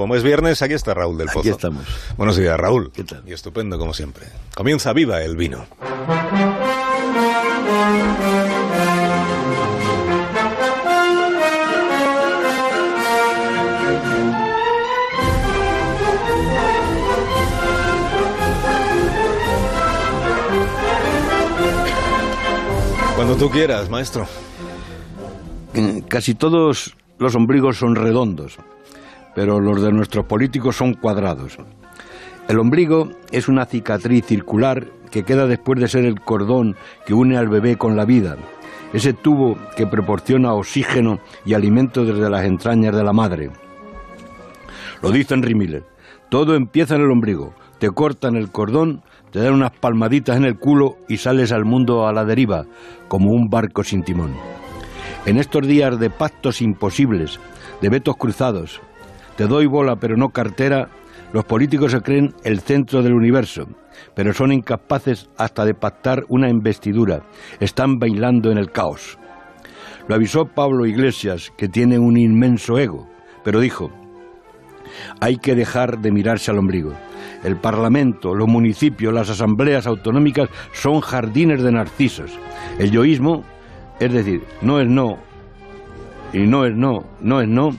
Como es viernes, aquí está Raúl del Pozo. Aquí estamos. Buenos días, Raúl. ¿Qué tal? Y estupendo, como siempre. Comienza viva el vino. Cuando tú quieras, maestro. Casi todos los ombligos son redondos, pero los de nuestros políticos son cuadrados. El ombligo es una cicatriz circular que queda después de ser el cordón que une al bebé con la vida, ese tubo que proporciona oxígeno y alimento desde las entrañas de la madre. Lo dice Henry Miller, todo empieza en el ombligo, te cortan el cordón, te dan unas palmaditas en el culo y sales al mundo a la deriva, como un barco sin timón. En estos días de pactos imposibles, de vetos cruzados, te doy bola pero no cartera, los políticos se creen el centro del universo, pero son incapaces hasta de pactar una investidura. Están bailando en el caos. Lo avisó Pablo Iglesias, que tiene un inmenso ego, pero dijo, hay que dejar de mirarse al ombligo. El Parlamento, los municipios, las asambleas autonómicas son jardines de narcisos. El yoísmo, es decir, no es no y no es no, no es no,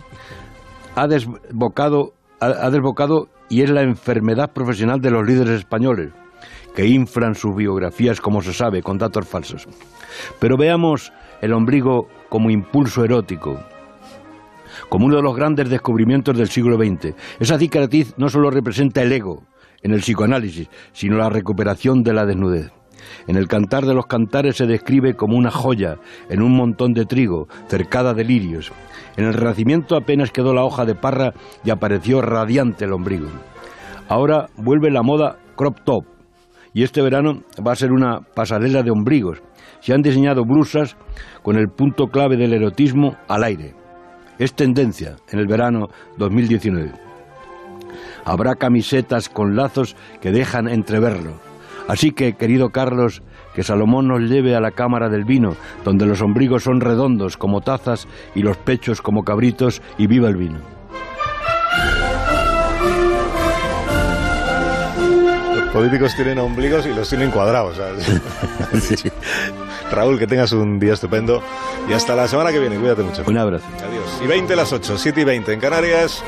ha desbocado, ha, desbocado y es la enfermedad profesional de los líderes españoles, que inflan sus biografías, como se sabe, con datos falsos. Pero veamos el ombligo como impulso erótico, como uno de los grandes descubrimientos del siglo XX. Esa cicatriz no solo representa el ego en el psicoanálisis, sino la recuperación de la desnudez. En el Cantar de los Cantares se describe como una joya en un montón de trigo, cercada de lirios. En el Renacimiento apenas quedó la hoja de parra y apareció radiante el ombligo. Ahora vuelve la moda crop top y este verano va a ser una pasarela de ombligos. Se han diseñado blusas con el punto clave del erotismo al aire. Es tendencia en el verano 2019. Habrá camisetas con lazos que dejan entreverlo. Así que, querido Carlos, que Salomón nos lleve a la cámara del vino, donde los ombligos son redondos como tazas y los pechos como cabritos, y viva el vino. Los políticos tienen ombligos y los tienen cuadrados. Raúl, que tengas un día estupendo. Y hasta la semana que viene. Cuídate mucho. Un abrazo. Adiós. Y 20 las 8, 7 y 20 en Canarias.